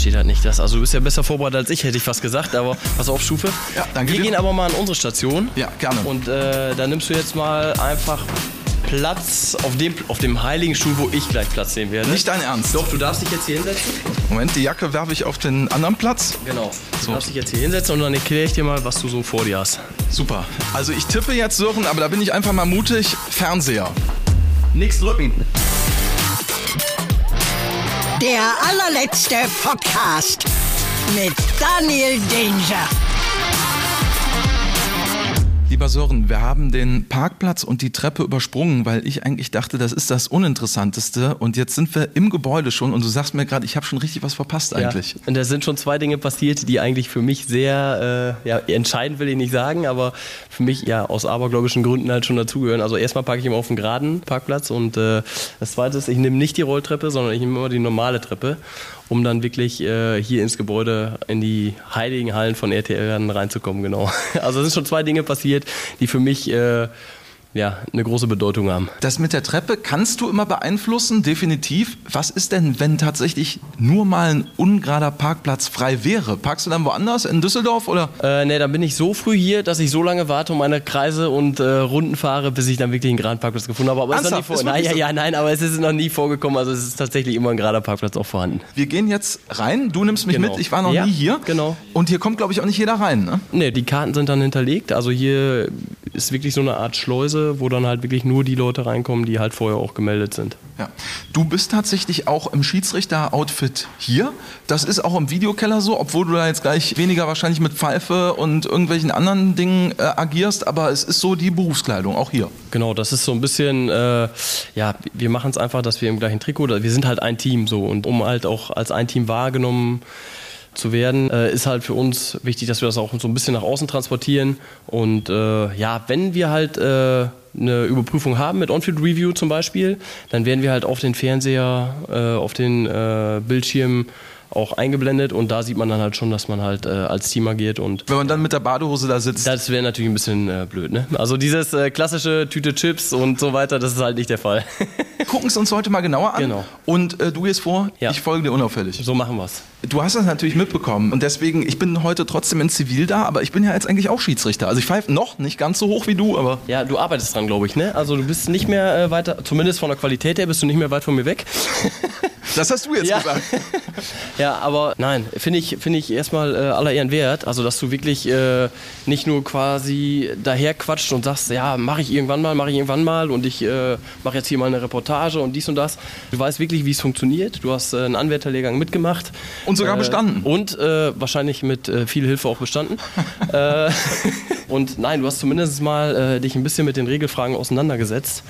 verstehe das nicht. Das, also du bist ja besser vorbereitet als ich, hätte ich fast gesagt. Aber pass auf, Stufe. Ja, danke Wir dir. gehen aber mal an unsere Station. Ja, gerne. Und äh, da nimmst du jetzt mal einfach Platz auf dem, auf dem heiligen Stuhl, wo ich gleich Platz nehmen werde. Nicht dein Ernst. Doch, du darfst dich jetzt hier hinsetzen. Moment, die Jacke werfe ich auf den anderen Platz. Genau. Du So. darfst dich jetzt hier hinsetzen und dann erkläre ich dir mal, was du so vor dir hast. Super. Also ich tippe jetzt Sören, aber da bin ich einfach mal mutig. Fernseher. Nix drücken. Der allerletzte Podcast mit Daniel Danger. Lieber Sören, wir haben den Parkplatz und die Treppe übersprungen, weil ich eigentlich dachte, das ist das Uninteressanteste. Und jetzt sind wir im Gebäude schon und du sagst mir gerade, ich habe schon richtig was verpasst eigentlich. Ja. Und da sind schon zwei Dinge passiert, die eigentlich für mich sehr äh, ja, entscheidend will ich nicht sagen, aber für mich ja aus abergläubischen Gründen halt schon dazugehören. Also erstmal parke ich immer auf dem geraden Parkplatz und äh, das zweite ist, ich nehme nicht die Rolltreppe, sondern ich nehme immer die normale Treppe, um dann wirklich äh, hier ins Gebäude in die heiligen Hallen von RTL reinzukommen, genau. Also es sind schon zwei Dinge passiert, die für mich äh, ja, eine große Bedeutung haben. Das mit der Treppe kannst du immer beeinflussen, definitiv. Was ist denn, wenn tatsächlich nur mal ein ungerader Parkplatz frei wäre? Parkst du dann woanders, in Düsseldorf oder? Äh, ne, dann bin ich so früh hier, dass ich so lange warte und meine Kreise und äh, Runden fahre, bis ich dann wirklich einen geraden Parkplatz gefunden habe. Aber es ist noch nie vor Ist nein, ja, ja, nein, aber es ist noch nie vorgekommen. Also es ist tatsächlich immer ein gerader Parkplatz auch vorhanden. Wir gehen jetzt rein, du nimmst mich Genau. mit, ich war noch Ja, nie hier. genau. Und hier kommt, glaube ich, auch nicht jeder rein, ne? Ne, die Karten sind dann hinterlegt. Also hier ist wirklich so eine Art Schleuse, wo dann halt wirklich nur die Leute reinkommen, die halt vorher auch gemeldet sind. Ja. Du bist tatsächlich auch im Schiedsrichter-Outfit hier. Das ist auch im Videokeller so, obwohl du da jetzt gleich weniger wahrscheinlich mit Pfeife und irgendwelchen anderen Dingen äh, agierst, aber es ist so die Berufskleidung, auch hier. Genau, das ist so ein bisschen, äh, ja, wir machen es einfach, dass wir im gleichen Trikot, wir sind halt ein Team so und um halt auch als ein Team wahrgenommen zu werden, äh, ist halt für uns wichtig, dass wir das auch so ein bisschen nach außen transportieren. Und äh, ja, wenn wir halt äh, eine Überprüfung haben mit On-Field Review zum Beispiel, dann werden wir halt auf den Fernseher, äh, auf den äh, Bildschirm auch eingeblendet und da sieht man dann halt schon, dass man halt äh, als Team agiert und Wenn man dann mit der Badehose da sitzt. das wäre natürlich ein bisschen äh, blöd, ne? Also dieses äh, klassische Tüte Chips und so weiter, das ist halt nicht der Fall. gucken es uns heute mal genauer an. Genau. Und äh, du gehst vor, Ja. ich folge dir unauffällig. so machen wir's. Du hast das natürlich mitbekommen und deswegen, ich bin heute trotzdem in Zivil da, aber ich bin ja jetzt eigentlich auch Schiedsrichter. Also ich pfeife noch nicht ganz so hoch wie du, aber Ja, du arbeitest dran, glaube ich, ne? Also du bist nicht mehr äh, weiter, zumindest von der Qualität her, bist du nicht mehr weit von mir weg. das hast du jetzt Ja. gesagt. Ja, aber nein, finde ich, finde ich erstmal äh, aller Ehren wert. Also, dass du wirklich äh, nicht nur quasi daher quatscht und sagst, ja, mache ich irgendwann mal, mache ich irgendwann mal und ich äh, mache jetzt hier mal eine Reportage und dies und das. Du weißt wirklich, wie es funktioniert. Du hast äh, einen Anwärterlehrgang mitgemacht. Und sogar Äh, bestanden. Und äh, wahrscheinlich mit viel Hilfe auch bestanden. und nein, du hast zumindest mal dich ein bisschen mit den Regelfragen auseinandergesetzt,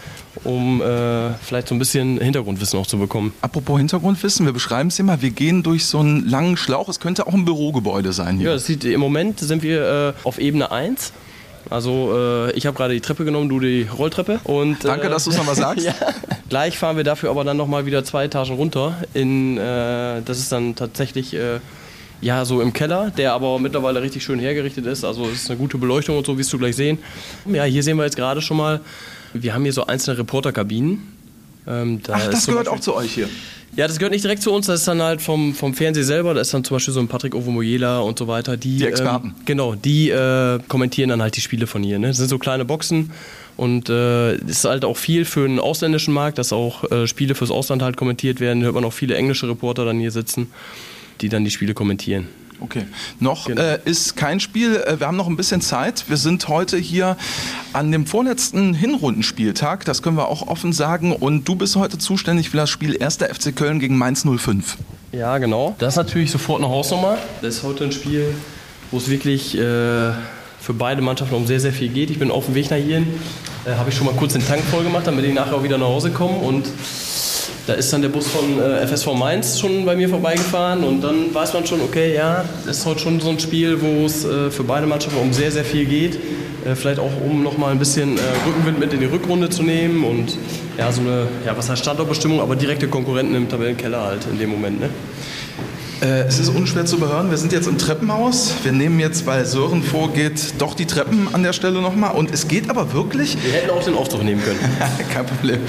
um äh, vielleicht so ein bisschen Hintergrundwissen auch zu bekommen. Apropos Hintergrundwissen, wir beschreiben es mal. Wir gehen durch so einen langen Schlauch. Es könnte auch ein Bürogebäude sein hier. Ja, sieht, im Moment sind wir äh, auf Ebene 1. Also äh, ich habe gerade die Treppe genommen, du die Rolltreppe. Und, Danke, äh, dass du es nochmal sagst. ja. Gleich fahren wir dafür aber dann nochmal wieder zwei Etagen runter. In, äh, das ist dann tatsächlich äh, ja so im Keller, der aber mittlerweile richtig schön hergerichtet ist. Also es ist eine gute Beleuchtung und so, wirst du gleich sehen. Ja, hier sehen wir jetzt gerade schon mal, wir haben hier so einzelne Reporterkabinen. Ähm, da Ach, das gehört Beispiel- auch zu euch hier. ja, das gehört nicht direkt zu uns, das ist dann halt vom, vom Fernsehen selber. Da ist dann zum Beispiel so ein Patrick Ovomoyela und so weiter. Die, Die Experten. Ähm, genau, die äh, kommentieren dann halt die Spiele von hier. Ne? Das sind so kleine Boxen und äh, ist halt auch viel für den ausländischen Markt, dass auch äh, Spiele fürs Ausland halt kommentiert werden. Da hört man auch viele englische Reporter dann hier sitzen, die dann die Spiele kommentieren. Okay. Noch Genau. äh, ist kein Spiel. Äh, wir haben noch ein bisschen Zeit. Wir sind heute hier an dem vorletzten Hinrundenspieltag. Das können wir auch offen sagen. Und du bist heute zuständig für das Spiel 1. FC Köln gegen Mainz 05. Ja, genau. Das ist natürlich sofort eine Hausnummer. Das ist heute ein Spiel, wo es wirklich äh, für beide Mannschaften um sehr, sehr viel geht. Ich bin auf dem Weg nach hierhin. Äh, Habe ich schon mal kurz den Tank voll gemacht, damit ich nachher auch wieder nach Hause komme. Und da ist dann der Bus von äh, FSV Mainz schon bei mir vorbeigefahren. Und dann weiß man schon, okay, ja, das ist heute schon so ein Spiel, wo es äh, für beide Mannschaften um sehr, sehr viel geht. Äh, vielleicht auch, um nochmal ein bisschen äh, Rückenwind mit in die Rückrunde zu nehmen. Und ja, so eine, ja, was heißt Standortbestimmung, aber direkte Konkurrenten im Tabellenkeller halt in dem Moment. Ne? Äh, es ist unschwer zu überhören. Wir sind jetzt im Treppenhaus. Wir nehmen jetzt, weil Sören vorgeht, doch die Treppen an der Stelle nochmal. Und es geht aber wirklich. Wir hätten auch den Aufzug nehmen können. Kein Problem.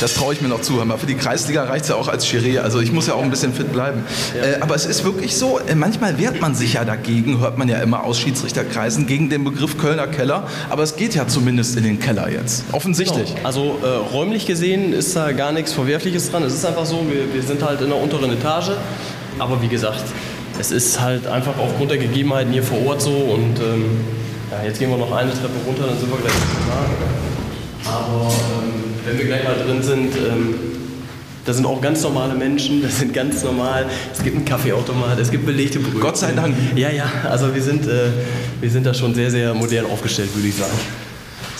Das traue ich mir noch zu. Aber für die Kreisliga reicht es ja auch als Chiré. Also ich muss ja auch ein bisschen fit bleiben. Äh, aber es ist wirklich so, äh, manchmal wehrt man sich ja dagegen, hört man ja immer aus Schiedsrichterkreisen, gegen den Begriff Kölner Keller. Aber es geht ja zumindest in den Keller jetzt. Offensichtlich. Genau. Also äh, räumlich gesehen ist da gar nichts Verwerfliches dran. Es ist einfach so, wir, wir sind halt in der unteren Etage. Aber wie gesagt, es ist halt einfach aufgrund der Gegebenheiten hier vor Ort so. Und ähm, ja, jetzt gehen wir noch eine Treppe runter, dann sind wir gleich da. Aber ähm, wenn wir gleich mal drin sind, ähm, da sind auch ganz normale Menschen, das sind ganz normal. Es gibt einen Kaffeeautomat, es gibt belegte Brötchen. Gott sei Dank. Ja, ja, also wir sind, äh, wir sind da schon sehr, sehr modern aufgestellt, würde ich sagen.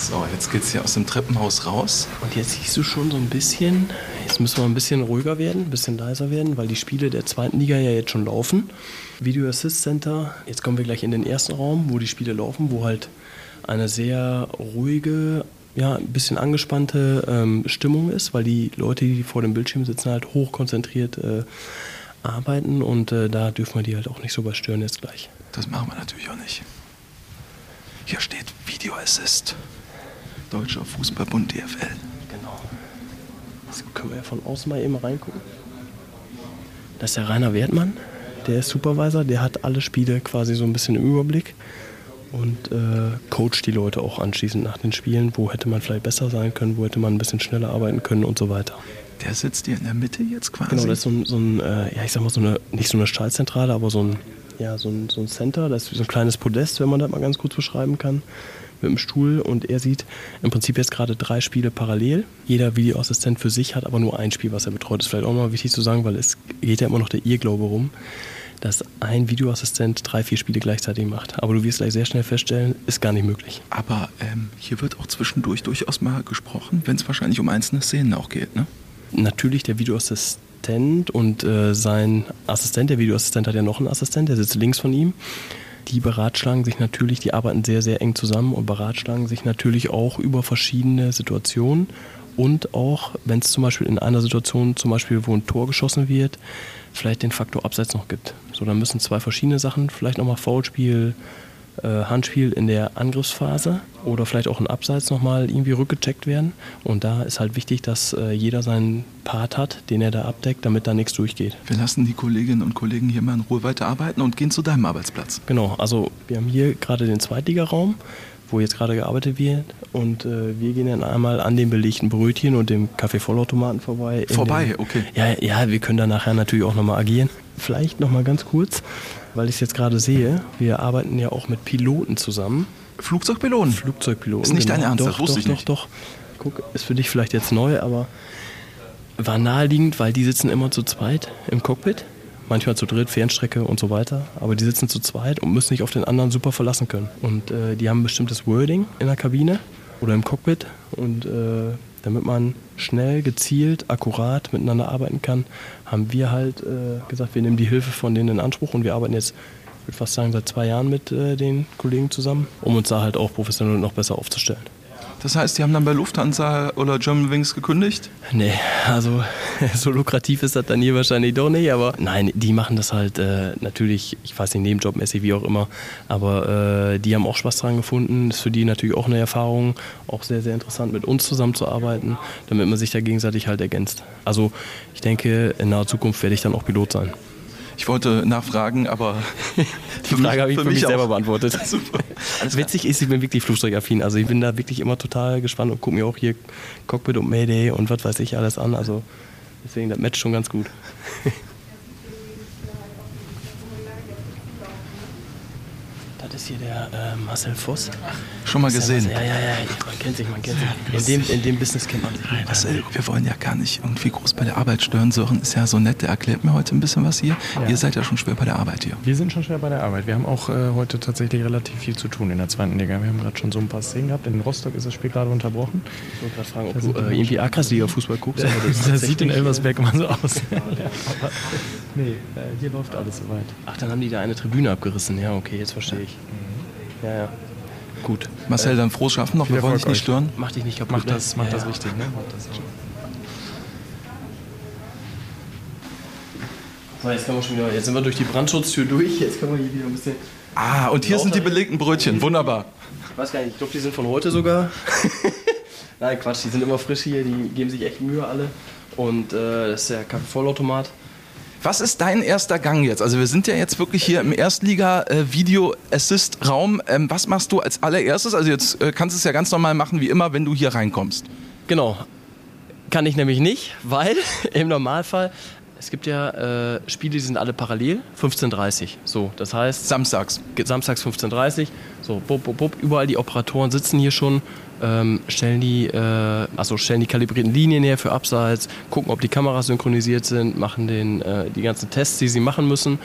So, jetzt geht's hier aus dem Treppenhaus raus. Und jetzt siehst du schon so ein bisschen, jetzt müssen wir ein bisschen ruhiger werden, ein bisschen leiser werden, weil die Spiele der zweiten Liga ja jetzt schon laufen. Video Assist Center, jetzt kommen wir gleich in den ersten Raum, wo die Spiele laufen, wo halt eine sehr ruhige, ja, ein bisschen angespannte ähm, Stimmung ist, weil die Leute, die vor dem Bildschirm sitzen, halt hochkonzentriert äh, arbeiten und äh, da dürfen wir die halt auch nicht so überstören jetzt gleich. Das machen wir natürlich auch nicht. Hier steht Video Assist. Deutscher Fußballbund DFL. Genau. Jetzt können wir ja von außen mal eben reingucken. Das ist der Rainer Wertmann, der ist Supervisor, der hat alle Spiele quasi so ein bisschen im Überblick und äh, coacht die Leute auch anschließend nach den Spielen, wo hätte man vielleicht besser sein können, wo hätte man ein bisschen schneller arbeiten können und so weiter. Der sitzt hier in der Mitte jetzt quasi? Genau, das ist so ein, so ein äh, ja ich sag mal so eine, nicht so eine Stahlzentrale, aber so ein, ja, so ein, so ein Center, das ist so ein kleines Podest, wenn man das mal ganz kurz beschreiben kann, mit dem Stuhl und er sieht im Prinzip jetzt gerade drei Spiele parallel. Jeder Videoassistent für sich hat aber nur ein Spiel, was er betreut. Das ist vielleicht auch mal wichtig zu sagen, weil es geht ja immer noch der Irrglaube rum, dass ein Videoassistent drei, vier Spiele gleichzeitig macht. Aber du wirst gleich sehr schnell feststellen, ist gar nicht möglich. Aber ähm, hier wird auch zwischendurch durchaus mal gesprochen, wenn es wahrscheinlich um einzelne Szenen auch geht, ne? Natürlich der Videoassistent und äh, sein Assistent, der Videoassistent hat ja noch einen Assistent, der sitzt links von ihm. Die beratschlagen sich natürlich, die arbeiten sehr, sehr eng zusammen und beratschlagen sich natürlich auch über verschiedene Situationen und auch, wenn es zum Beispiel in einer Situation, zum Beispiel, wo ein Tor geschossen wird, vielleicht den Faktor Abseits noch gibt. So, dann müssen zwei verschiedene Sachen, vielleicht nochmal Foulspiel, Handspiel in der Angriffsphase oder vielleicht auch ein Abseits nochmal irgendwie rückgecheckt werden. Und da ist halt wichtig, dass äh, jeder seinen Part hat, den er da abdeckt, damit da nichts durchgeht. Wir lassen die Kolleginnen und Kollegen hier mal in Ruhe weiterarbeiten und gehen zu deinem Arbeitsplatz. Genau, also wir haben hier gerade den Zweitligaraum, wo jetzt gerade gearbeitet wird. Und äh, wir gehen dann einmal an den belegten Brötchen und dem Kaffeevollautomaten vorbei. Vorbei, den, okay. Ja, ja, wir können da nachher natürlich auch nochmal agieren. Vielleicht nochmal ganz kurz, weil ich es jetzt gerade sehe. Wir arbeiten ja auch mit Piloten zusammen. Flugzeugpiloten. Flugzeugpiloten. Ist nicht dein Ernst, doch, das wusste doch, ich doch, nicht. Doch, Guck, ist für dich vielleicht jetzt neu, aber war naheliegend, weil die sitzen immer zu zweit im Cockpit. Manchmal zu dritt, Fernstrecke und so weiter. Aber die sitzen zu zweit und müssen sich auf den anderen super verlassen können. Und äh, die haben ein bestimmtes Wording in der Kabine oder im Cockpit. Und äh, damit man schnell, gezielt, akkurat miteinander arbeiten kann, haben wir halt äh, gesagt, wir nehmen die Hilfe von denen in Anspruch und wir arbeiten jetzt, ich würde fast sagen, seit zwei Jahren mit äh, den Kollegen zusammen, um uns da halt auch professionell noch besser aufzustellen. Das heißt, die haben dann bei Lufthansa oder Germanwings gekündigt? Nee, also so lukrativ ist das dann hier wahrscheinlich doch nicht, aber nein, die machen das halt äh, natürlich, ich weiß nicht, nebenjobmäßig, wie auch immer, aber äh, die haben auch Spaß dran gefunden, ist für die natürlich auch eine Erfahrung, auch sehr, sehr interessant mit uns zusammenzuarbeiten, damit man sich da gegenseitig halt ergänzt. Also ich denke, in naher Zukunft werde ich dann auch Pilot sein. Ich wollte nachfragen, aber Die Frage habe ich für, mich, auch. selber beantwortet. Super. Witzig ist, ich bin wirklich flugzeugaffin. Also ich bin da wirklich immer total gespannt und gucke mir auch hier Cockpit und Mayday und was weiß ich alles an. Also deswegen, das matcht schon ganz gut. ist hier der äh, Marcel Voss. Schon mal gesehen. Ja, ja, ja, man kennt sich, man kennt sich. In dem, in dem Business kennt man sich. Marcel, wir wollen ja gar nicht irgendwie groß bei der Arbeit stören. Sören ist ja so nett, der erklärt mir heute ein bisschen was hier. Ihr seid ja schon schwer bei der Arbeit hier. Wir sind schon schwer bei der Arbeit. Wir haben auch äh, heute tatsächlich relativ viel zu tun in der zweiten Liga. Wir haben gerade schon so ein paar Szenen gehabt. In Rostock ist das Spiel gerade unterbrochen. Ich wollte gerade fragen, ob du äh, irgendwie Akras-Liga-Fußball guckst. aber das sieht in Elversberg immer so aus. ja, aber nee, äh, hier läuft alles soweit. Ach, dann haben die da eine Tribüne abgerissen. Ja, okay, jetzt verstehe ich. Ja, ja. Gut. Marcel, dann frohes Schaffen noch. Wir wollen dich nicht stören. Mach dich nicht kaputt. Macht ne? das, macht ja, das richtig, ne? Macht das. So, jetzt, können wir schon wieder, jetzt sind wir durch die Brandschutztür durch. Jetzt können wir hier wieder ein bisschen. Ah, und hier sind die belegten Brötchen. Wunderbar. Ich weiß gar nicht, ich glaube, die sind von heute sogar. Nein, Quatsch, die sind immer frisch hier, die geben sich echt Mühe alle. Und äh, das ist der Kaffeevollautomat. Was ist dein erster Gang jetzt? Also wir sind ja jetzt wirklich hier im Erstliga-Video-Assist-Raum. Ähm, was machst du als allererstes? Also jetzt äh, kannst du es ja ganz normal machen, wie immer, wenn du hier reinkommst. Genau. Kann ich nämlich nicht, weil im Normalfall, es gibt ja äh, Spiele, die sind alle parallel, 15.30 So, das heißt, Samstags. Samstags 15.30 so, bup, bup, bup, überall die Operatoren sitzen hier schon, ähm, stellen, die, äh, also stellen die kalibrierten Linien her für Abseits, gucken, ob die Kameras synchronisiert sind, machen den, äh, die ganzen Tests, die sie machen müssen.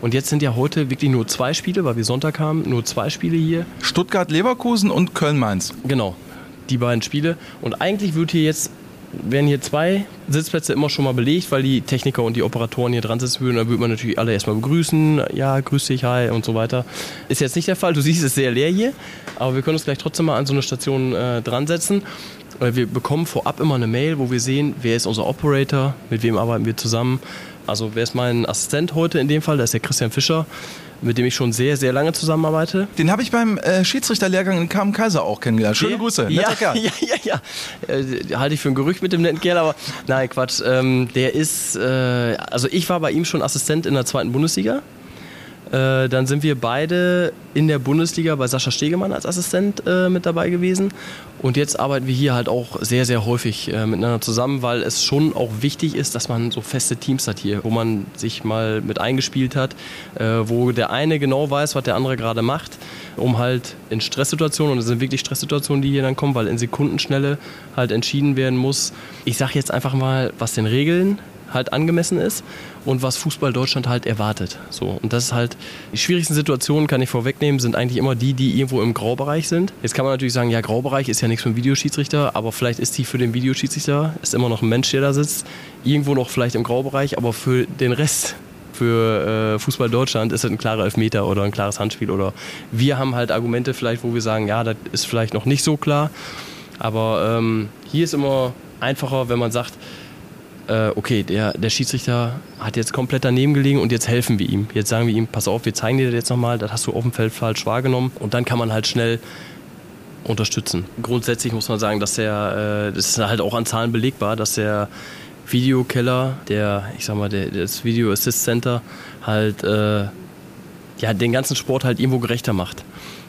Und jetzt sind ja heute wirklich nur zwei Spiele, weil wir Sonntag haben, nur zwei Spiele hier. Stuttgart-Leverkusen und Köln-Mainz. Genau, die beiden Spiele. Und eigentlich wird hier jetzt, werden hier zwei Sitzplätze immer schon mal belegt, weil die Techniker und die Operatoren hier dran sitzen würden. Da würde man natürlich alle erstmal begrüßen. Ja, grüß dich, hi und so weiter. Ist jetzt nicht der Fall. Du siehst, es ist sehr leer hier. Aber wir können uns gleich trotzdem mal an so eine Station äh, dran setzen. Wir bekommen vorab immer eine Mail, wo wir sehen, wer ist unser Operator, mit wem arbeiten wir zusammen. Also wer ist mein Assistent heute in dem Fall? Das ist der Christian Fischer, mit dem ich schon sehr, sehr lange zusammenarbeite. Den habe ich beim äh, Schiedsrichterlehrgang in Kamen Kaiser auch kennengelernt. Schöne? Grüße. Netter Ja, Kerl. ja, ja, ja. Äh, halte ich für ein Gerücht mit dem netten Kerl, aber nein, Quatsch. Ähm, der ist, äh, also ich war bei ihm schon Assistent in der zweiten Bundesliga. Äh, dann sind wir beide in der Bundesliga bei Sascha Stegemann als Assistent äh, mit dabei gewesen. Und jetzt arbeiten wir hier halt auch sehr, sehr häufig äh, miteinander zusammen, weil es schon auch wichtig ist, dass man so feste Teams hat hier, wo man sich mal mit eingespielt hat, äh, wo der eine genau weiß, was der andere gerade macht, um halt in Stresssituationen, und es sind wirklich Stresssituationen, die hier dann kommen, weil in Sekundenschnelle halt entschieden werden muss. Ich sage jetzt einfach mal, was den Regeln halt angemessen ist und was Fußball Deutschland halt erwartet. So und das ist halt die schwierigsten Situationen kann ich vorwegnehmen, sind eigentlich immer die, die irgendwo im Graubereich sind. Jetzt kann man natürlich sagen, ja Graubereich ist ja nichts für einen Videoschiedsrichter, aber vielleicht ist die für den Videoschiedsrichter ist immer noch ein Mensch, der da sitzt, irgendwo noch vielleicht im Graubereich, aber für den Rest für äh, Fußball Deutschland ist es ein klarer Elfmeter oder ein klares Handspiel oder wir haben halt Argumente vielleicht, wo wir sagen, ja, das ist vielleicht noch nicht so klar, aber ähm, hier ist immer einfacher, wenn man sagt, äh, okay, der, der Schiedsrichter hat jetzt komplett daneben gelegen und jetzt helfen wir ihm. Jetzt sagen wir ihm, pass auf, wir zeigen dir das jetzt nochmal, das hast du auf dem Feld falsch wahrgenommen und dann kann man halt schnell unterstützen. Grundsätzlich muss man sagen, dass der, äh, das ist halt auch an Zahlen belegbar, dass der Videokeller, der, ich sag mal, der, das Video Assist Center halt äh, ja, den ganzen Sport halt irgendwo gerechter macht.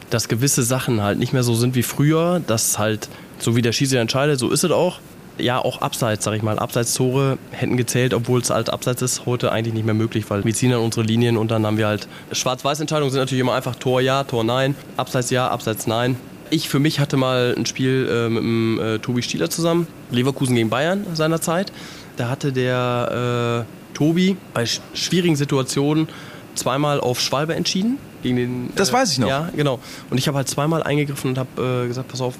Dass gewisse Sachen halt nicht mehr so sind wie früher, dass halt, so wie der Schiedsrichter entscheidet, so ist es auch. Ja, auch abseits, sag ich mal. Abseitstore hätten gezählt, obwohl es halt abseits ist, heute eigentlich nicht mehr möglich, weil wir ziehen dann unsere Linien und dann haben wir halt. Schwarz-Weiß-Entscheidungen sind natürlich immer einfach Tor ja, Tor nein, Abseits ja, Abseits nein. Ich für mich hatte mal ein Spiel äh, mit dem äh, Tobi Stieler zusammen, Leverkusen gegen Bayern seinerzeit. Da hatte der äh, Tobi bei sch schwierigen Situationen zweimal auf Schwalbe entschieden. Gegen den, Das weiß ich noch. Ja, genau. Und ich habe halt zweimal eingegriffen und habe äh, gesagt, pass auf,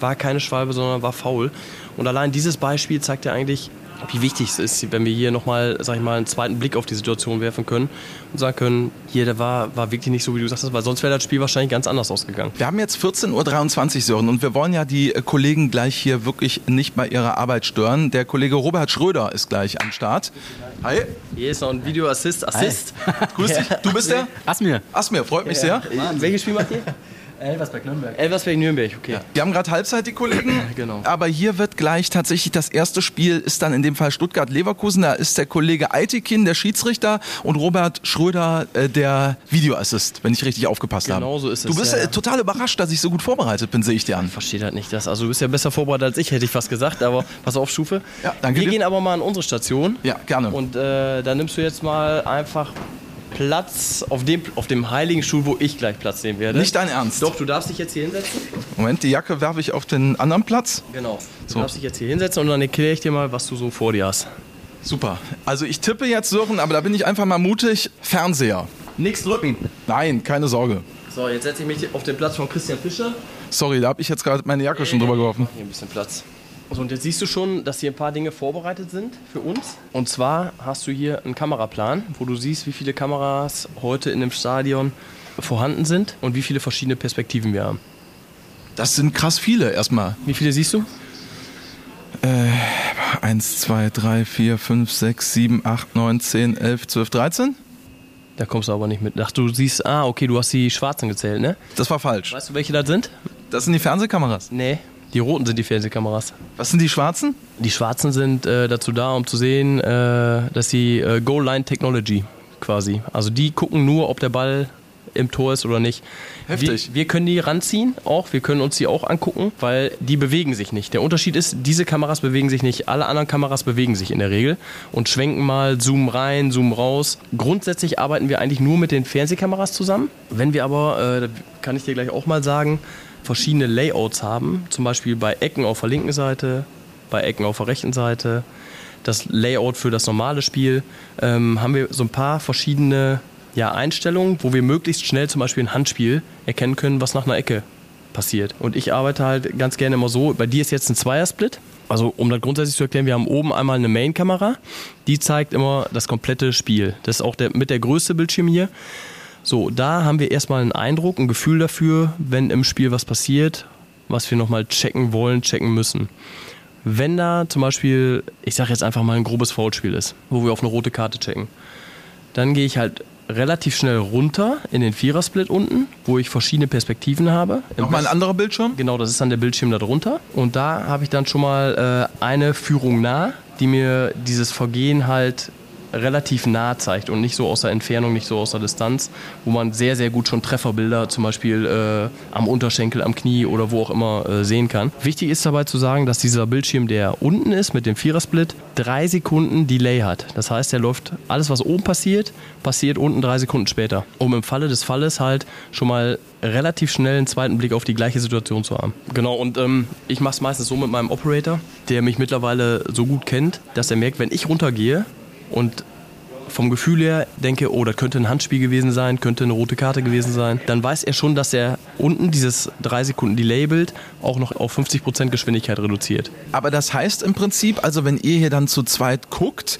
war keine Schwalbe, sondern war faul. Und allein dieses Beispiel zeigt ja eigentlich, wie wichtig es ist, wenn wir hier nochmal, sag ich mal, einen zweiten Blick auf die Situation werfen können und sagen können, hier, der war, war wirklich nicht so, wie du sagst, weil sonst wäre das Spiel wahrscheinlich ganz anders ausgegangen. Wir haben jetzt 14.23 Uhr, Sören, und wir wollen ja die Kollegen gleich hier wirklich nicht bei ihrer Arbeit stören. Der Kollege Robert Schröder ist gleich am Start. Hi, Hier ist noch ein Video Assist. Assist. grüß dich. Du bist der? Asmir. Asmir, freut mich sehr. Äh, Welches Spiel macht ihr? Elversberg Nürnberg. Elversberg Nürnberg, okay. Wir haben gerade Halbzeit, die Kollegen. Genau. Aber hier wird gleich tatsächlich das erste Spiel, ist dann in dem Fall Stuttgart-Leverkusen. Da ist der Kollege Aitikin, der Schiedsrichter, und Robert Schröder, äh, der Videoassist, wenn ich richtig aufgepasst habe. Genau so ist Du es, bist ja, äh, ja. total überrascht, dass ich so gut vorbereitet bin, sehe ich dir an. Versteht halt nicht das. Also du bist ja besser vorbereitet als ich, hätte ich fast gesagt. Aber pass auf, Stufe. Ja, danke Wir dir. gehen aber mal an unsere Station. Ja, gerne. Und äh, da nimmst du jetzt mal einfach Platz auf dem, auf dem heiligen Stuhl, wo ich gleich Platz nehmen werde. Nicht dein Ernst. Doch, du darfst dich jetzt hier hinsetzen. Moment, die Jacke werfe ich auf den anderen Platz. Genau. Du So. darfst dich jetzt hier hinsetzen und dann erkläre ich dir mal, was du so vor dir hast. Super. Also ich tippe jetzt Sören, aber da bin ich einfach mal mutig. Fernseher. Nix drücken. Nein, keine Sorge. So, jetzt setze ich mich auf den Platz von Christian Fischer. Sorry, da habe ich jetzt gerade meine Jacke schon drüber geworfen. Hier ein bisschen Platz. So, und jetzt siehst du schon, dass hier ein paar Dinge vorbereitet sind für uns. Und zwar hast du hier einen Kameraplan, wo du siehst, wie viele Kameras heute in dem Stadion vorhanden sind und wie viele verschiedene Perspektiven wir haben. Das sind krass viele erstmal. Wie viele siehst du? 1, 2, 3, 4, 5, 6, 7, 8, 9, 10, 11, 12, 13? Da kommst du aber nicht mit. Ach, du siehst, ah, okay, du hast die schwarzen gezählt, ne? Das war falsch. Weißt du, welche das sind? Das sind die Fernsehkameras. Nee. Die roten sind die Fernsehkameras. Was sind die schwarzen? Die schwarzen sind äh, dazu da, um zu sehen, äh, dass sie äh, Goal Line Technology quasi. Also die gucken nur, ob der Ball im Tor ist oder nicht. Heftig. Wir, wir können die ranziehen, auch. Wir können uns die auch angucken, weil die bewegen sich nicht. Der Unterschied ist, diese Kameras bewegen sich nicht. Alle anderen Kameras bewegen sich in der Regel und schwenken mal, zoomen rein, zoomen raus. Grundsätzlich arbeiten wir eigentlich nur mit den Fernsehkameras zusammen. Wenn wir aber, äh, da kann ich dir gleich auch mal sagen, verschiedene Layouts haben, zum Beispiel bei Ecken auf der linken Seite, bei Ecken auf der rechten Seite, das Layout für das normale Spiel, ähm, haben wir so ein paar verschiedene ja, Einstellungen, wo wir möglichst schnell zum Beispiel ein Handspiel erkennen können, was nach einer Ecke passiert. Und ich arbeite halt ganz gerne immer so, bei dir ist jetzt ein Zweiersplit. Also um das grundsätzlich zu erklären, wir haben oben einmal eine Main-Kamera, die zeigt immer das komplette Spiel. Das ist auch der, mit der größte Bildschirm hier. So, da haben wir erstmal einen Eindruck, ein Gefühl dafür, wenn im Spiel was passiert, was wir nochmal checken wollen, checken müssen. Wenn da zum Beispiel, ich sage jetzt einfach mal ein grobes Foulspiel ist, wo wir auf eine rote Karte checken, dann gehe ich halt relativ schnell runter in den Vierersplit unten, wo ich verschiedene Perspektiven habe. Nochmal ein anderer Bildschirm? Genau, das ist dann der Bildschirm darunter. Und da habe ich dann schon mal äh, eine Führung nah, die mir dieses Vergehen halt relativ nah zeigt und nicht so aus der Entfernung, nicht so aus der Distanz, wo man sehr, sehr gut schon Trefferbilder zum Beispiel äh, am Unterschenkel, am Knie oder wo auch immer äh, sehen kann. Wichtig ist dabei zu sagen, dass dieser Bildschirm, der unten ist mit dem Vierersplit, drei Sekunden Delay hat. Das heißt, der läuft, alles was oben passiert, passiert unten drei Sekunden später, um im Falle des Falles halt schon mal relativ schnell einen zweiten Blick auf die gleiche Situation zu haben. Genau, und ähm, ich mache es meistens so mit meinem Operator, der mich mittlerweile so gut kennt, dass er merkt, wenn ich runtergehe und vom Gefühl her denke, oh, das könnte ein Handspiel gewesen sein, könnte eine rote Karte gewesen sein, dann weiß er schon, dass er unten dieses 3 Sekunden Delay-Bild auch noch auf 50% Geschwindigkeit reduziert. Aber das heißt im Prinzip, also wenn ihr hier dann zu zweit guckt,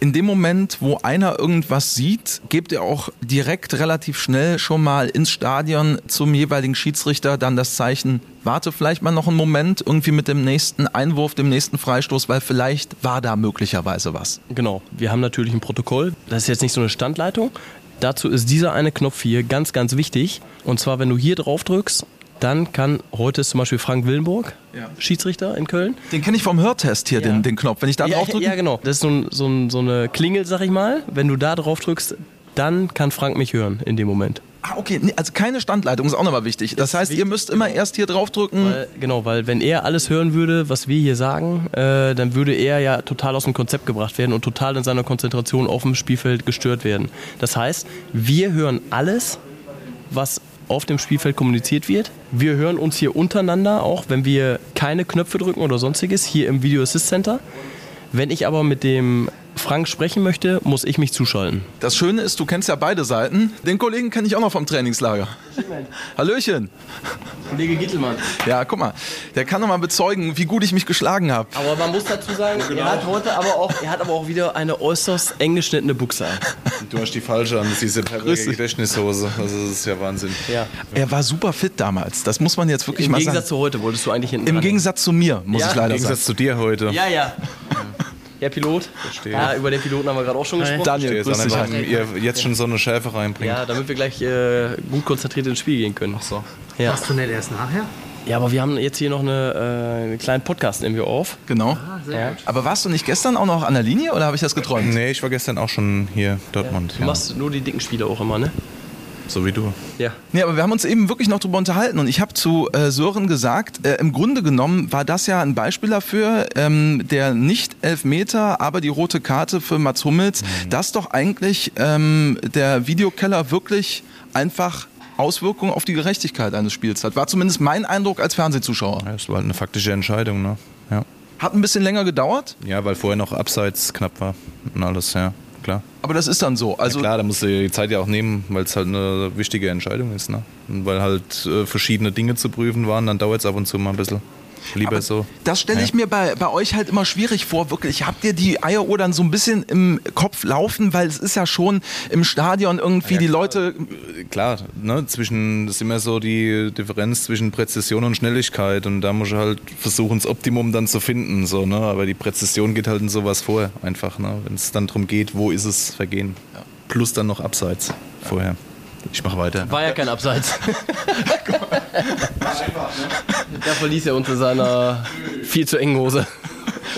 in dem Moment, wo einer irgendwas sieht, gebt ihr auch direkt relativ schnell schon mal ins Stadion zum jeweiligen Schiedsrichter dann das Zeichen, warte vielleicht mal noch einen Moment irgendwie mit dem nächsten Einwurf, dem nächsten Freistoß, weil vielleicht war da möglicherweise was. Genau, wir haben natürlich ein Protokoll. Das ist jetzt nicht so eine Standleitung. Dazu ist dieser eine Knopf hier ganz, ganz wichtig. Und zwar, wenn du hier drauf drückst, dann kann heute ist zum Beispiel Frank Willenburg, Ja. Schiedsrichter in Köln. Den kenne ich vom Hörtest hier, Ja. den, den Knopf. Wenn ich da ja, drauf drücke, ja, genau. Das ist so, ein, so, ein, so eine Klingel, sag ich mal. Wenn du da drauf drückst, dann kann Frank mich hören in dem Moment. Ah, okay, nee, also keine Standleitung ist auch nochmal wichtig. Das heißt, ihr müsst immer erst hier drauf drücken. Weil, genau, weil wenn er alles hören würde, was wir hier sagen, äh, dann würde er ja total aus dem Konzept gebracht werden und total in seiner Konzentration auf dem Spielfeld gestört werden. Das heißt, wir hören alles, was auf dem Spielfeld kommuniziert wird. Wir hören uns hier untereinander auch, wenn wir keine Knöpfe drücken oder sonstiges, hier im Video Assist Center. Wenn ich aber mit dem Frank sprechen möchte, muss ich mich zuschalten. Das Schöne ist, du kennst ja beide Seiten. Den Kollegen kenne ich auch noch vom Trainingslager. Hallöchen. Kollege Gittelmann. Ja, guck mal, der kann noch mal bezeugen, wie gut ich mich geschlagen habe. Aber man muss dazu sagen, er hat heute aber auch, er hat aber auch wieder eine äußerst eng geschnittene Buchse an. Du hast die falsche an, das ist diese dich. Gedächtnishose. Also das ist ja Wahnsinn. Ja. Er war super fit damals. Das muss man jetzt wirklich Im mal Gegensatz sagen. zu heute wolltest du eigentlich hinten Im. Gegensatz zu mir, muss Ja, ich Im leider sagen. Gegensatz zu dir heute. Ja, ja. Herr Pilot. Ja, über den Piloten haben wir gerade auch schon gesprochen. Daniel, Jetzt, grüß dich. einfach, ihr jetzt schon so eine Schärfe reinbringt. Ja, damit wir gleich äh, gut konzentriert ins Spiel gehen können. Ach so. Ja. Machst du nicht erst nachher? ja, aber wir haben jetzt hier noch eine, äh, einen kleinen Podcast nehmen wir auf. Genau. Ja. Aber warst du nicht gestern auch noch an der Linie oder habe ich das geträumt? Nee, ich war gestern auch schon hier, Dortmund. Du Ja. machst nur die dicken Spiele auch immer, ne? So wie du. Ja. Nee, aber wir haben uns eben wirklich noch drüber unterhalten und ich habe zu äh, Sören gesagt, äh, im Grunde genommen war das ja ein Beispiel dafür, ähm, der nicht Elfmeter, aber die rote Karte für Mats Hummels, dass doch eigentlich ähm, der Videokeller wirklich einfach Auswirkungen auf die Gerechtigkeit eines Spiels hat. War zumindest mein Eindruck als Fernsehzuschauer. Ja, das war halt eine faktische Entscheidung, ne? Ja. Hat ein bisschen länger gedauert, ja, weil vorher noch Abseits knapp war und alles, ja, klar. aber das ist dann so. Also ja, klar, da musst du die Zeit ja auch nehmen, weil es halt eine wichtige Entscheidung ist, ne? Und weil halt äh, verschiedene Dinge zu prüfen waren, dann dauert es ab und zu mal ein bisschen. Lieber Aber so. Das stelle ich mir bei, bei euch halt immer schwierig vor, wirklich. Habt ihr die Eieruhr dann so ein bisschen im Kopf laufen, weil es ist ja schon im Stadion irgendwie die Leute. Klar, ne, zwischen, das ist immer so die Differenz zwischen Präzision und Schnelligkeit und da muss ich halt versuchen, das Optimum dann zu finden, so, ne, aber die Präzision geht halt in sowas vor, einfach, ne, wenn es dann darum geht, wo ist es vergehen. Plus dann noch abseits vorher. Ich mache weiter. War ja kein Abseits. da verließ er unter seiner viel zu engen Hose.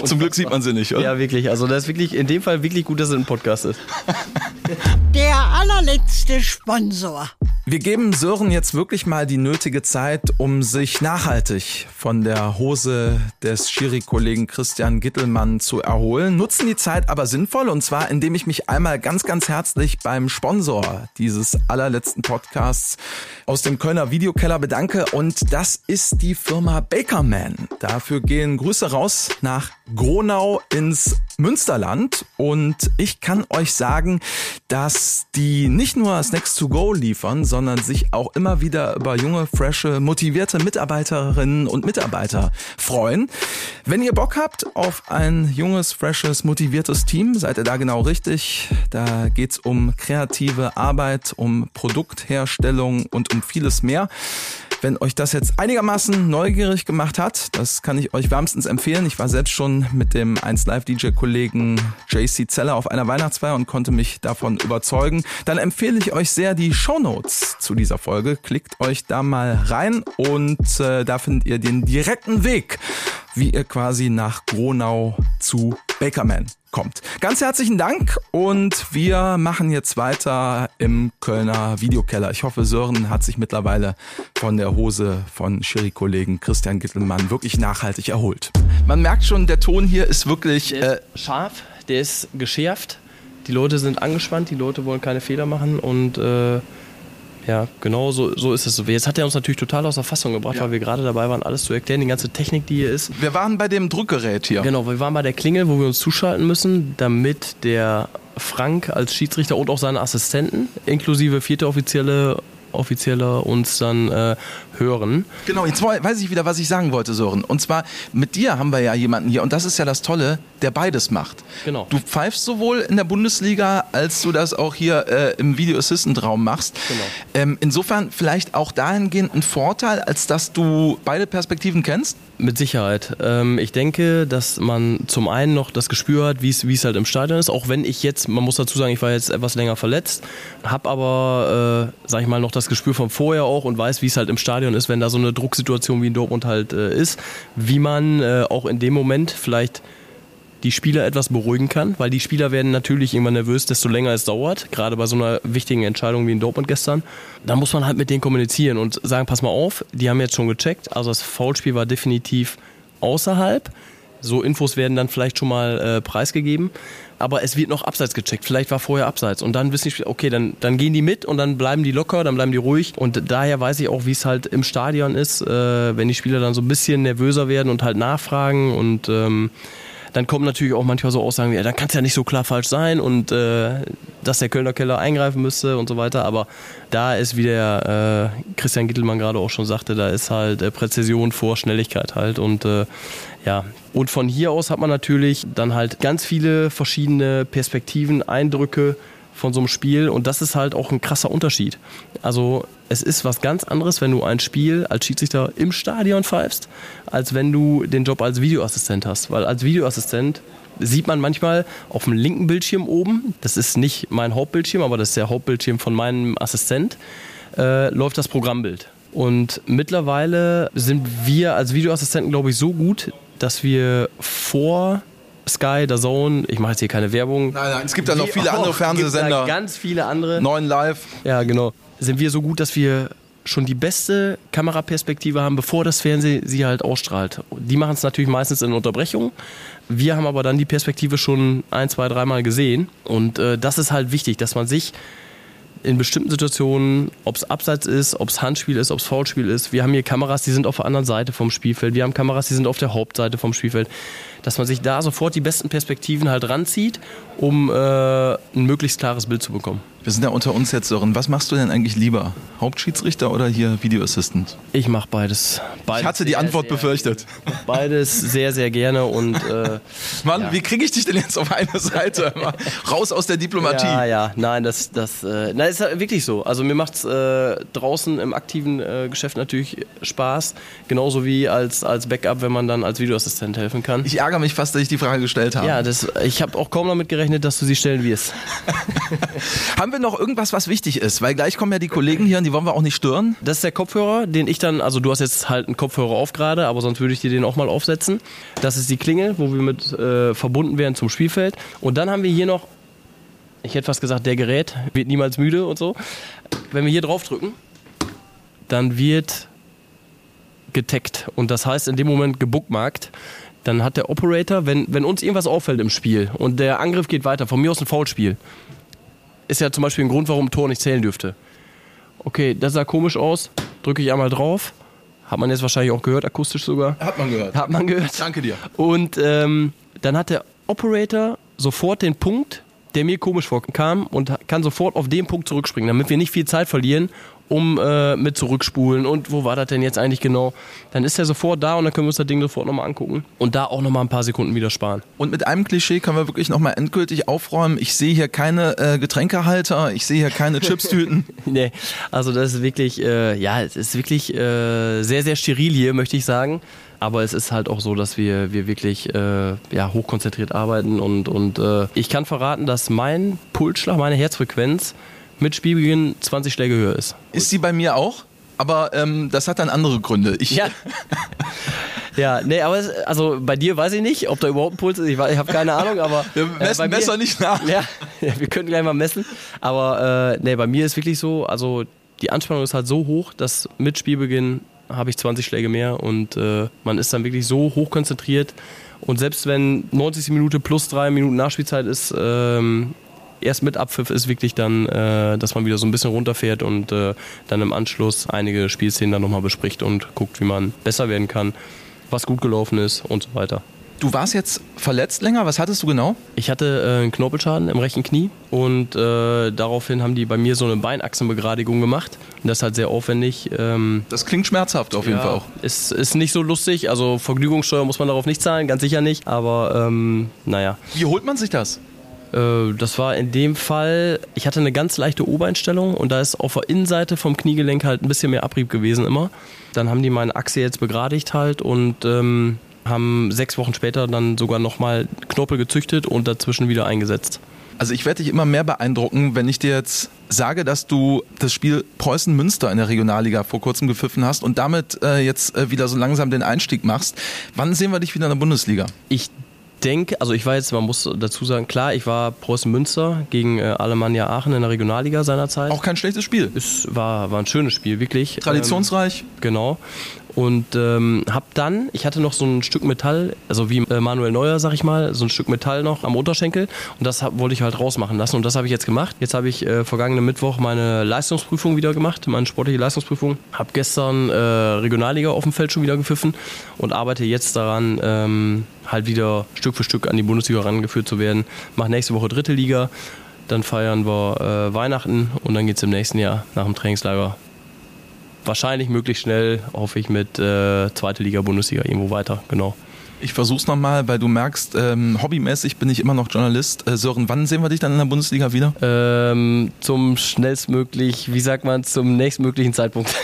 Zum Glück sieht man sie nicht, oder? Ja, wirklich. Also das ist wirklich in dem Fall wirklich gut, dass es ein Podcast ist. Allerletzte Sponsor. Wir geben Sören jetzt wirklich mal die nötige Zeit, um sich nachhaltig von der Hose des Schiri-Kollegen Christian Gittelmann zu erholen, nutzen die Zeit aber sinnvoll und zwar indem ich mich einmal ganz, ganz herzlich beim Sponsor dieses allerletzten Podcasts aus dem Kölner Videokeller bedanke und das ist die Firma Bakerman. Dafür gehen Grüße raus nach Gronau ins Münsterland und ich kann euch sagen, dass die nicht nur Snacks to go liefern, sondern sich auch immer wieder über junge, frische, motivierte Mitarbeiterinnen und Mitarbeiter freuen. Wenn ihr Bock habt auf ein junges, freshes, motiviertes Team, seid ihr da genau richtig. Da geht's um kreative Arbeit, um Produktherstellung und um vieles mehr. Wenn euch das jetzt einigermaßen neugierig gemacht hat, das kann ich euch wärmstens empfehlen. Ich war selbst schon mit dem 1 Live DJ Kollegen JC Zeller auf einer Weihnachtsfeier und konnte mich davon überzeugen. Dann empfehle ich euch sehr die Show Notes zu dieser Folge. Klickt euch da mal rein und äh, da findet ihr den direkten Weg, wie ihr quasi nach Gronau zu Bakerman kommt. Ganz herzlichen Dank und wir machen jetzt weiter im Kölner Videokeller. Ich hoffe, Sören hat sich mittlerweile von der Hose von Schiri-Kollegen Christian Gittelmann wirklich nachhaltig erholt. Man merkt schon, der Ton hier ist wirklich... Der Äh, ist scharf, der ist geschärft. Die Leute sind angespannt, die Leute wollen keine Fehler machen und äh, ja, genau so, so ist es. so. Jetzt hat er uns natürlich total aus der Fassung gebracht, Ja. weil wir gerade dabei waren, alles zu erklären, die ganze Technik, die hier ist. wir waren bei dem Druckgerät hier. Genau, wir waren bei der Klingel, wo wir uns zuschalten müssen, damit der Frank als Schiedsrichter und auch seine Assistenten, inklusive vierte Offizielle, Offizielle uns dann äh, hören. Genau, jetzt wei- weiß ich wieder, was ich sagen wollte, Sören. Und zwar, mit dir haben wir ja jemanden hier, und das ist ja das Tolle, der beides macht. Genau. Du pfeifst sowohl in der Bundesliga, als du das auch hier äh, im Video Assistant Raum machst. Genau. Ähm, insofern vielleicht auch dahingehend ein Vorteil, als dass du beide Perspektiven kennst. Mit Sicherheit. Ähm, ich denke, dass man zum einen noch das Gespür hat, wie es halt im Stadion ist. Auch wenn ich jetzt, man muss dazu sagen, ich war jetzt etwas länger verletzt, habe aber, äh, sag ich mal, noch das Gespür von vorher auch und weiß, wie es halt im Stadion ist, wenn da so eine Drucksituation wie in Dortmund halt äh, ist, wie man äh, auch in dem Moment vielleicht die Spieler etwas beruhigen kann, weil die Spieler werden natürlich irgendwann nervös, desto länger es dauert, gerade bei so einer wichtigen Entscheidung wie in Dortmund gestern. Da muss man halt mit denen kommunizieren und sagen, pass mal auf, die haben jetzt schon gecheckt, also das Foulspiel war definitiv außerhalb. So Infos werden dann vielleicht schon mal äh, preisgegeben, aber es wird noch abseits gecheckt. Vielleicht war vorher abseits und dann wissen die Spieler, okay, dann, dann gehen die mit und dann bleiben die locker, dann bleiben die ruhig und daher weiß ich auch, wie es halt im Stadion ist, äh, wenn die Spieler dann so ein bisschen nervöser werden und halt nachfragen und ähm, dann kommen natürlich auch manchmal so Aussagen wie, ja, dann kann es ja nicht so klar falsch sein und äh, dass der Kölner Keller eingreifen müsste und so weiter. Aber da ist, wie der äh, Christian Gittelmann gerade auch schon sagte, da ist halt äh, Präzision vor Schnelligkeit halt und äh, ja. Und von hier aus hat man natürlich dann halt ganz viele verschiedene Perspektiven, Eindrücke von so einem Spiel und das ist halt auch ein krasser Unterschied. Also es ist was ganz anderes, wenn du ein Spiel als Schiedsrichter im Stadion pfeifst, als wenn du den Job als Videoassistent hast. Weil als Videoassistent sieht man manchmal auf dem linken Bildschirm oben, das ist nicht mein Hauptbildschirm, aber das ist der Hauptbildschirm von meinem Assistent, äh, läuft das Programmbild. Und mittlerweile sind wir als Videoassistenten, glaube ich, so gut, dass wir vor Sky, der Zone, ich mache jetzt hier keine Werbung. Nein, nein, es gibt ja noch viele andere Fernsehsender. Da ganz viele andere. Neun Live. Ja, genau. Sind wir so gut, dass wir schon die beste Kameraperspektive haben, bevor das Fernsehen sie halt ausstrahlt. Die machen es natürlich meistens in Unterbrechung. Wir haben aber dann die Perspektive schon ein, zwei, dreimal gesehen. Und äh, das ist halt wichtig, dass man sich in bestimmten Situationen, ob es Abseits ist, ob es Handspiel ist, ob es Foulspiel ist. Wir haben hier Kameras, die sind auf der anderen Seite vom Spielfeld. Wir haben Kameras, die sind auf der Hauptseite vom Spielfeld. Dass man sich da sofort die besten Perspektiven halt ranzieht, um äh, ein möglichst klares Bild zu bekommen. Wir sind ja unter uns jetzt, Sören. Was machst du denn eigentlich lieber? Hauptschiedsrichter oder hier Video Assistant? Ich mache beides. beides. Ich hatte die sehr, Antwort sehr, befürchtet. Beides sehr, sehr gerne und äh, Mann, Ja. wie kriege ich dich denn jetzt auf eine Seite? Raus aus der Diplomatie. Ja, ja, nein, das, das, äh, nein, ist halt wirklich so. Also mir macht's äh, draußen im aktiven äh, Geschäft natürlich Spaß, genauso wie als, als Backup, wenn man dann als Videoassistent helfen kann. Ich ärgere mich fast, dass ich die Frage gestellt habe. ja, das, ich habe auch kaum damit gerechnet, dass du sie stellen wirst. Haben wir noch irgendwas, was wichtig ist? Weil gleich kommen ja die Kollegen hier und die wollen wir auch nicht stören. Das ist der Kopfhörer, den ich dann, also du hast jetzt halt einen Kopfhörer auf gerade, aber sonst würde ich dir den auch mal aufsetzen. Das ist die Klingel, wo wir mit äh, verbunden werden zum Spielfeld. Und dann haben wir hier noch, ich hätte fast gesagt, der Gerät, wird niemals müde und so. Wenn wir hier draufdrücken, dann wird getaggt und das heißt in dem Moment gebookmarkt. Dann hat der Operator, wenn, wenn uns irgendwas auffällt im Spiel und der Angriff geht weiter, von mir aus ein Foulspiel, ist ja zum Beispiel ein Grund, warum ein Tor nicht zählen dürfte. Okay, das sah komisch aus. Drücke ich einmal drauf. Hat man jetzt wahrscheinlich auch gehört, akustisch sogar. Hat man gehört. Hat man gehört. Danke dir. Und ähm, dann hat der Operator sofort den Punkt, der mir komisch vorkam, und kann sofort auf den Punkt zurückspringen, damit wir nicht viel Zeit verlieren, um äh, mit zurückspulen und wo war das denn jetzt eigentlich genau. Dann ist er sofort da und dann können wir uns das Ding sofort nochmal angucken und da auch nochmal ein paar Sekunden wieder sparen. Und mit einem Klischee können wir wirklich nochmal endgültig aufräumen. Ich sehe hier keine äh, Getränkehalter, ich sehe hier keine Chipstüten. Nee, also das ist wirklich, äh, ja, es ist wirklich äh, sehr, sehr steril hier, möchte ich sagen. Aber es ist halt auch so, dass wir, wir wirklich äh, ja, hochkonzentriert arbeiten und, und äh, ich kann verraten, dass mein Pulsschlag, meine Herzfrequenz mit Spielbeginn 20 Schläge höher ist. Ist sie bei mir auch? Aber ähm, das hat dann andere Gründe. Ich, Ja. ja, nee, aber es, also bei dir weiß ich nicht, ob da überhaupt ein Puls ist. Ich, ich habe keine Ahnung, aber. Wir äh, messen mir- besser nicht nach. Ja, ja, wir können gleich mal messen. Aber äh, nee, bei mir ist wirklich so, also die Anspannung ist halt so hoch, dass mit Spielbeginn habe ich 20 Schläge mehr und äh, man ist dann wirklich so hoch konzentriert. Und selbst wenn 90. Minute plus drei Minuten Nachspielzeit ist, ähm, erst mit Abpfiff ist wirklich dann, äh, dass man wieder so ein bisschen runterfährt und äh, dann im Anschluss einige Spielszenen dann nochmal bespricht und guckt, wie man besser werden kann, was gut gelaufen ist und so weiter. Du warst jetzt verletzt länger. Was hattest du genau? Ich hatte äh, einen Knorpelschaden im rechten Knie und äh, daraufhin haben die bei mir so eine Beinachsenbegradigung gemacht. Und das ist halt sehr aufwendig. Ähm, Das klingt schmerzhaft auf jeden ja, Fall auch. Ist, ist nicht so lustig. Also Vergnügungssteuer muss man darauf nicht zahlen, ganz sicher nicht. Aber ähm, naja, Wie holt man sich das? Äh, das war in dem Fall, ich hatte eine ganz leichte Obereinstellung und da ist auf der Innenseite vom Kniegelenk halt ein bisschen mehr Abrieb gewesen immer. Dann haben die meine Achse jetzt begradigt halt und ähm, haben sechs Wochen später dann sogar nochmal Knorpel gezüchtet und dazwischen wieder eingesetzt. Also ich werde dich immer mehr beeindrucken, wenn ich dir jetzt sage, dass du das Spiel Preußen-Münster in der Regionalliga vor kurzem gepfiffen hast und damit äh, jetzt äh, wieder so langsam den Einstieg machst. Wann sehen wir dich wieder in der Bundesliga? Ich denke, also ich war jetzt, man muss dazu sagen, klar, ich war Preußen Münster gegen äh, Alemannia Aachen in der Regionalliga seinerzeit. Auch kein schlechtes Spiel. Es war, war ein schönes Spiel, wirklich. Traditionsreich. Ähm, genau. Und ähm, hab dann, ich hatte noch so ein Stück Metall, also wie äh, Manuel Neuer, sag ich mal, so ein Stück Metall noch am Unterschenkel. Und das hab, wollte ich halt rausmachen lassen. Und das habe ich jetzt gemacht. Jetzt habe ich äh, vergangenen Mittwoch meine Leistungsprüfung wieder gemacht, meine sportliche Leistungsprüfung. Hab gestern äh, Regionalliga auf dem Feld schon wieder gepfiffen und arbeite jetzt daran, ähm, halt wieder Stück für Stück an die Bundesliga rangeführt zu werden. Mach nächste Woche dritte Liga. Dann feiern wir äh, Weihnachten und dann geht es im nächsten Jahr nach dem Trainingslager wahrscheinlich möglichst schnell, hoffe ich, mit äh, zweite Liga, Bundesliga irgendwo weiter. Genau. Ich versuch's nochmal, weil du merkst, ähm, hobbymäßig bin ich immer noch Journalist. Äh, Sören, wann sehen wir dich dann in der Bundesliga wieder? Ähm, zum schnellstmöglich, wie sagt man, zum nächstmöglichen Zeitpunkt.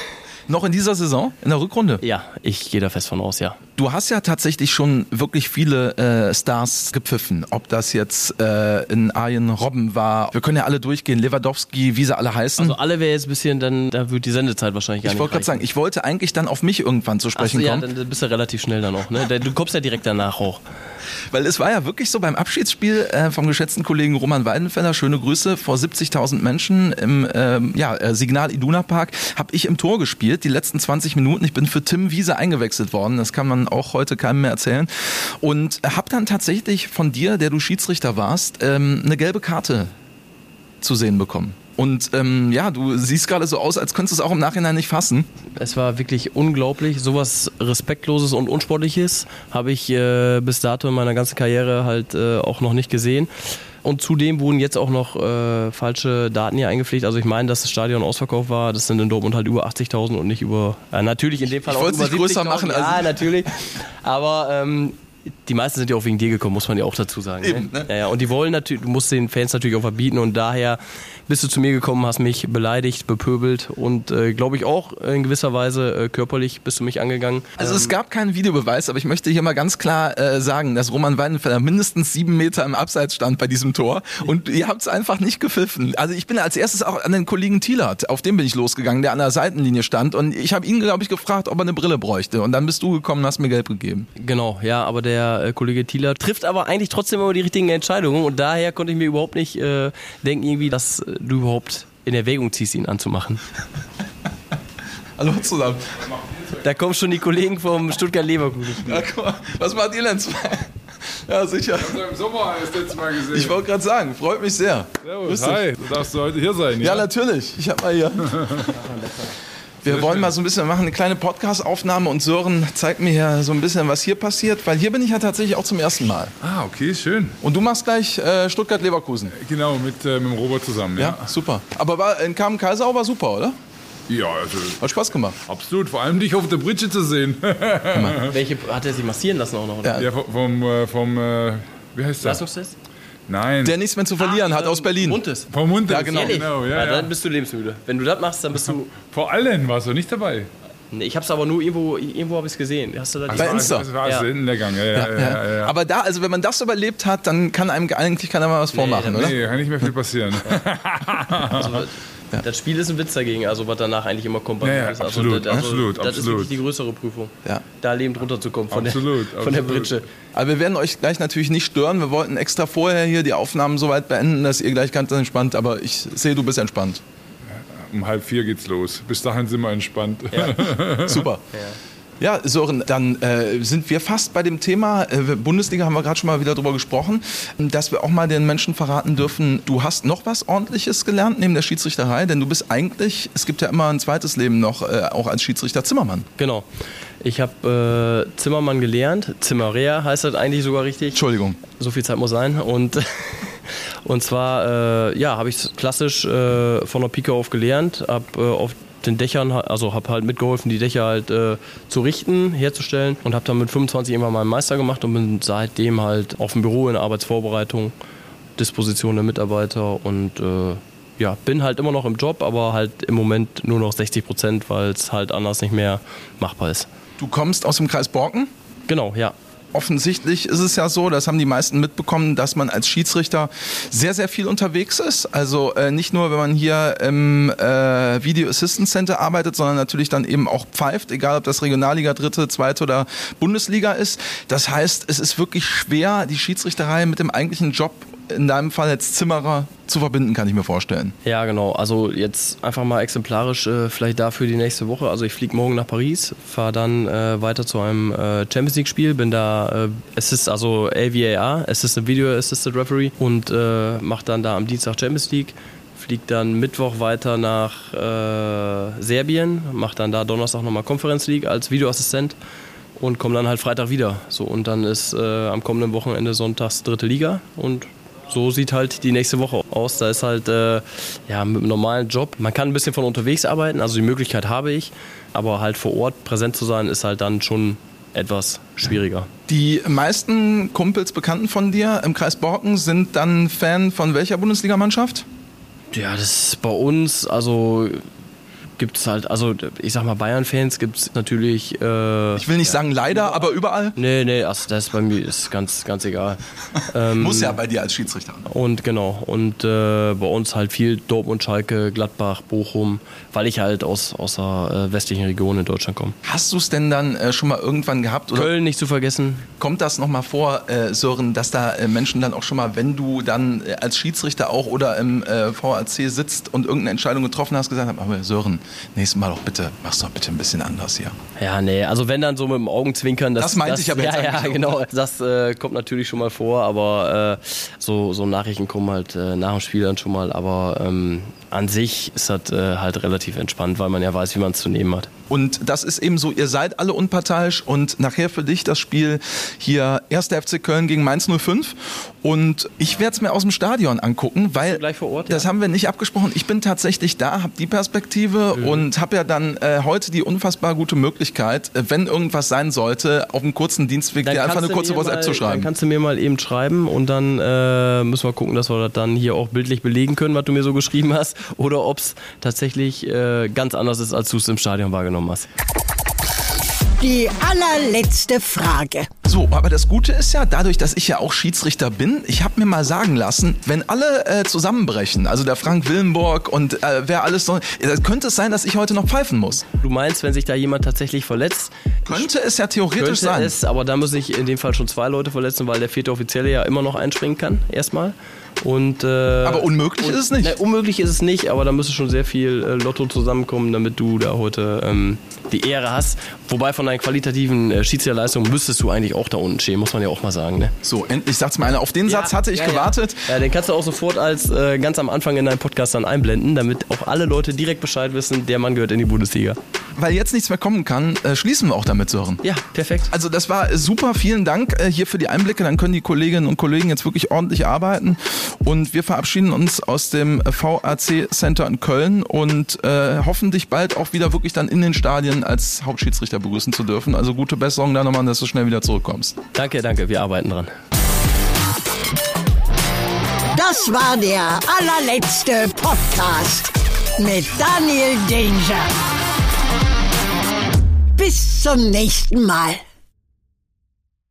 Noch in dieser Saison, in der Rückrunde? ja, ich gehe da fest von aus, ja. Du hast ja tatsächlich schon wirklich viele äh, Stars gepfiffen. Ob das jetzt äh, in Arjen Robben war, wir können ja alle durchgehen, Lewandowski, wie sie alle heißen. Also alle wäre jetzt ein bisschen, dann da wird die Sendezeit wahrscheinlich gar ich wollte gerade sagen, ich wollte eigentlich dann auf mich irgendwann zu sprechen so, ja, kommen. dann bist du relativ schnell dann auch. Ne? Du kommst ja direkt danach auch. Weil es war ja wirklich so beim Abschiedsspiel äh, vom geschätzten Kollegen Roman Weidenfeller, schöne Grüße, vor 70.000 Menschen im ähm, ja, äh, Signal Iduna Park, habe ich im Tor gespielt, die letzten 20 Minuten. Ich bin für Tim Wiese eingewechselt worden, das kann man auch heute keinem mehr erzählen. Und habe dann tatsächlich von dir, der du Schiedsrichter warst, ähm, eine gelbe Karte zu sehen bekommen. Und ähm, ja, du siehst gerade so aus, als könntest du es auch im Nachhinein nicht fassen. Es war wirklich unglaublich. Sowas Respektloses und Unsportliches habe ich äh, bis dato in meiner ganzen Karriere halt äh, auch noch nicht gesehen. Und zudem wurden jetzt auch noch äh, falsche Daten hier eingepflegt. Also ich meine, dass das Stadion ausverkauft war. Das sind in Dortmund halt über 80.000 und nicht über, äh, natürlich in dem Fall Ich auch über nicht größer 70.000. machen, also- Ja, natürlich. Aber ähm, die meisten sind ja auch wegen dir gekommen, muss man ja auch dazu sagen. Eben, ne? Ja, ja. Und die wollen natürlich, du musst den Fans natürlich auch verbieten und daher bist du zu mir gekommen, hast mich beleidigt, bepöbelt und äh, glaube ich auch in gewisser Weise äh, körperlich bist du mich angegangen. Also es gab keinen Videobeweis, aber ich möchte hier mal ganz klar äh, sagen, dass Roman Weidenfeller mindestens sieben Meter im Abseits stand bei diesem Tor und ihr habt es einfach nicht gepfiffen. Also ich bin als erstes auch an den Kollegen Thielert, auf den bin ich losgegangen, der an der Seitenlinie stand und ich habe ihn, glaube ich, gefragt, ob er eine Brille bräuchte und dann bist du gekommen und hast mir gelb gegeben. Genau, ja, aber der äh, Kollege Thieler trifft aber eigentlich trotzdem immer die richtigen Entscheidungen und daher konnte ich mir überhaupt nicht äh, denken, irgendwie, dass äh, du überhaupt in Erwägung ziehst, ihn anzumachen. Hallo zusammen. Da kommen schon die Kollegen vom Stuttgart Leverkusen. Ja, guck mal, was macht ihr denn zwei? Ja, sicher. Im Sommer das letzte Mal gesehen. Ich wollte gerade sagen, freut mich sehr. Servus, hi, du darfst du heute hier sein, Ja, ja? natürlich. Ich habe mal hier. Wir wollen mal so ein bisschen machen eine kleine Podcast-Aufnahme und Sören zeigt mir hier so ein bisschen, was hier passiert, weil hier bin ich ja tatsächlich auch zum ersten Mal. Ah, okay, schön. Und du machst gleich äh, Stuttgart-Leverkusen. Genau, mit, äh, mit dem Robert zusammen, Ja, ja? super. Aber war, in Kamen Kaiserau war super, oder? Ja, also Hat Spaß gemacht. absolut. Vor allem dich auf der Britsche zu sehen. Welche hat er sich massieren lassen auch noch? Oder? Ja. ja, vom, vom, äh, vom äh, wie heißt der? Leistungstest? Nein, Der nichts mehr zu verlieren hat aus Berlin. Montes. vom Mund. Ja, genau. Genau ja, ja, ja. dann bist du lebensmüde. Wenn du das machst, dann bist du. Vor allen warst du nicht dabei. Nee, ich hab's aber nur irgendwo, irgendwo habe ich es gesehen. Hast du da die Bei Insta. Das war Ja. ja. Lehrgang, ja, ja, ja. ja, ja, Aber da, also wenn man das überlebt hat, dann kann einem eigentlich keiner mal was vormachen, dann- oder? Nee, kann nicht mehr viel passieren. Also, Das Spiel ist ein Witz dagegen, also was danach eigentlich immer kommt. Ja, ja, ist. also, absolut, das, also, absolut, Das ist absolut. wirklich die größere Prüfung. Ja. Da lebend runterzukommen von Absolut, der, von der absolut. Britsche. Aber wir werden euch gleich natürlich nicht stören. Wir wollten extra vorher hier die Aufnahmen so weit beenden, dass ihr gleich ganz entspannt, aber ich sehe, du bist entspannt. Um halb vier geht's los. Bis dahin sind wir entspannt. Super. Ja, Sören, dann äh, sind wir fast bei dem Thema, äh, Bundesliga haben wir gerade schon mal wieder drüber gesprochen, dass wir auch mal den Menschen verraten dürfen, du hast noch was ordentliches gelernt neben der Schiedsrichterei, denn du bist eigentlich, es gibt ja immer ein zweites Leben noch, äh, auch als Schiedsrichter Zimmermann. Genau. Ich habe äh, Zimmermann gelernt. Zimmerer heißt das eigentlich sogar richtig. Entschuldigung. So viel Zeit muss sein. Und, und zwar, äh, ja, habe ich klassisch äh, von der Pike auf gelernt, habe äh, auf den Dächern, also habe halt mitgeholfen, die Dächer halt äh, zu richten, herzustellen und habe dann mit 25 irgendwann meinen Meister gemacht und bin seitdem halt auf dem Büro in Arbeitsvorbereitung, Disposition der Mitarbeiter und äh, ja, bin halt immer noch im Job, aber halt im Moment nur noch 60 Prozent, weil es halt anders nicht mehr machbar ist. Du kommst aus dem Kreis Borken. Genau, ja. Offensichtlich ist es ja so, das haben die meisten mitbekommen, dass man als Schiedsrichter sehr, sehr viel unterwegs ist. Also äh, nicht nur, wenn man hier im äh, Video Assistance Center arbeitet, sondern natürlich dann eben auch pfeift, egal ob das Regionalliga, dritte, zweite oder Bundesliga ist. Das heißt, es ist wirklich schwer, die Schiedsrichterei mit dem eigentlichen Job, in deinem Fall als Zimmerer, zu verbinden, kann ich mir vorstellen. Ja, genau. Also jetzt einfach mal exemplarisch äh, vielleicht dafür die nächste Woche. Also ich fliege morgen nach Paris, fahre dann äh, weiter zu einem äh, Champions League Spiel, bin da äh, Assist, also LVAR, Assistant Video Assistant Referee und äh, mache dann da am Dienstag Champions League. Fliegt dann Mittwoch weiter nach äh, Serbien, mache dann da Donnerstag nochmal Conference League als Videoassistent und komme dann halt Freitag wieder. So und dann ist am kommenden Wochenende Sonntags dritte Liga und so sieht halt die nächste Woche aus. Da ist halt äh, ja, mit einem normalen Job. Man kann ein bisschen von unterwegs arbeiten, also die Möglichkeit habe ich, aber halt vor Ort präsent zu sein, ist halt dann schon etwas schwieriger. Die meisten Kumpels, Bekannten von dir im Kreis Borken sind dann Fan von welcher Bundesligamannschaft? Ja, das ist bei uns, also gibt es halt, also ich sag mal, Bayern-Fans gibt es natürlich. Äh, Ich will nicht sagen leider, aber überall. nee, nee, also das ist bei mir ist ganz, ganz egal. ähm, Muss ja bei dir als Schiedsrichter. Und genau, und äh, bei uns halt viel Dortmund, Schalke, Gladbach, Bochum, weil ich halt aus, aus der äh, westlichen Region in Deutschland komme. Hast du es denn dann äh, schon mal irgendwann gehabt oder Köln nicht zu vergessen. kommt das nochmal vor, äh, Sören, dass da Menschen dann auch schon mal, wenn du dann als Schiedsrichter auch oder im VAC sitzt und irgendeine Entscheidung getroffen hast, gesagt haben, aber Sören, nächstes Mal doch bitte, mach's doch bitte ein bisschen anders hier. Ja, nee, also wenn dann so mit dem Augenzwinkern. Das, Das meinte ich aber jetzt Ja, ja, auch. genau. Das äh, kommt natürlich schon mal vor, aber äh, so, so Nachrichten kommen halt äh, nach dem Spiel dann schon mal. Aber ähm, an sich ist das äh, halt relativ entspannt, weil man ja weiß, wie man es zu nehmen hat. Und das ist eben so, ihr seid alle unparteiisch und nachher für dich das Spiel hier 1. FC Köln gegen Mainz 05 und ich werde es mir aus dem Stadion angucken, weil gleich vor Ort, das ja? haben wir nicht abgesprochen. Ich bin tatsächlich da, habe die Perspektive Mhm. und habe ja dann äh, heute die unfassbar gute Möglichkeit, äh, wenn irgendwas sein sollte, auf einem kurzen Dienstweg dir einfach eine kurze WhatsApp mal, zu Dann schreiben. kannst du mir mal eben schreiben und dann äh, müssen wir gucken, dass wir das dann hier auch bildlich belegen können, was du mir so geschrieben hast. Oder ob es tatsächlich äh, ganz anders ist, als du es im Stadion wahrgenommen hast. Die allerletzte Frage. So, aber das Gute ist ja, dadurch, dass ich ja auch Schiedsrichter bin, ich habe mir mal sagen lassen, wenn alle äh, zusammenbrechen, also der Frank Willenborg und äh, wer alles so, äh, könnte es sein, dass ich heute noch pfeifen muss. Du meinst, wenn sich da jemand tatsächlich verletzt, Könnte es ja theoretisch könnte sein. es, aber da muss ich in dem Fall schon zwei Leute verletzen, weil der vierte Offizielle ja immer noch einspringen kann, erstmal. Und, äh, Aber unmöglich ist es nicht. Ne, unmöglich ist es nicht, aber da müsste schon sehr viel äh, Lotto zusammenkommen, damit du da heute ähm, die Ehre hast. Wobei von deinen qualitativen äh, Schiedsrichterleistungen müsstest du eigentlich auch da unten stehen, muss man ja auch mal sagen. Ne? So, endlich sagt's mir einer. Auf den Satz hatte ich ja, gewartet. Ja. ja, den kannst du auch sofort als äh, ganz am Anfang in deinem Podcast dann einblenden, damit auch alle Leute direkt Bescheid wissen, der Mann gehört in die Bundesliga. Weil jetzt nichts mehr kommen kann, äh, schließen wir auch damit, Sören. Ja, perfekt. Also das war super, vielen Dank äh, hier für die Einblicke. Dann können die Kolleginnen und Kollegen jetzt wirklich ordentlich arbeiten. Und wir verabschieden uns aus dem VAC Center in Köln und äh, hoffen dich bald auch wieder wirklich dann in den Stadien als Hauptschiedsrichter begrüßen zu dürfen. Also gute Besserung da nochmal, dass du schnell wieder zurückkommst. Danke, danke, wir arbeiten dran. Das war der allerletzte Podcast mit Daniel Danger. Bis zum nächsten Mal.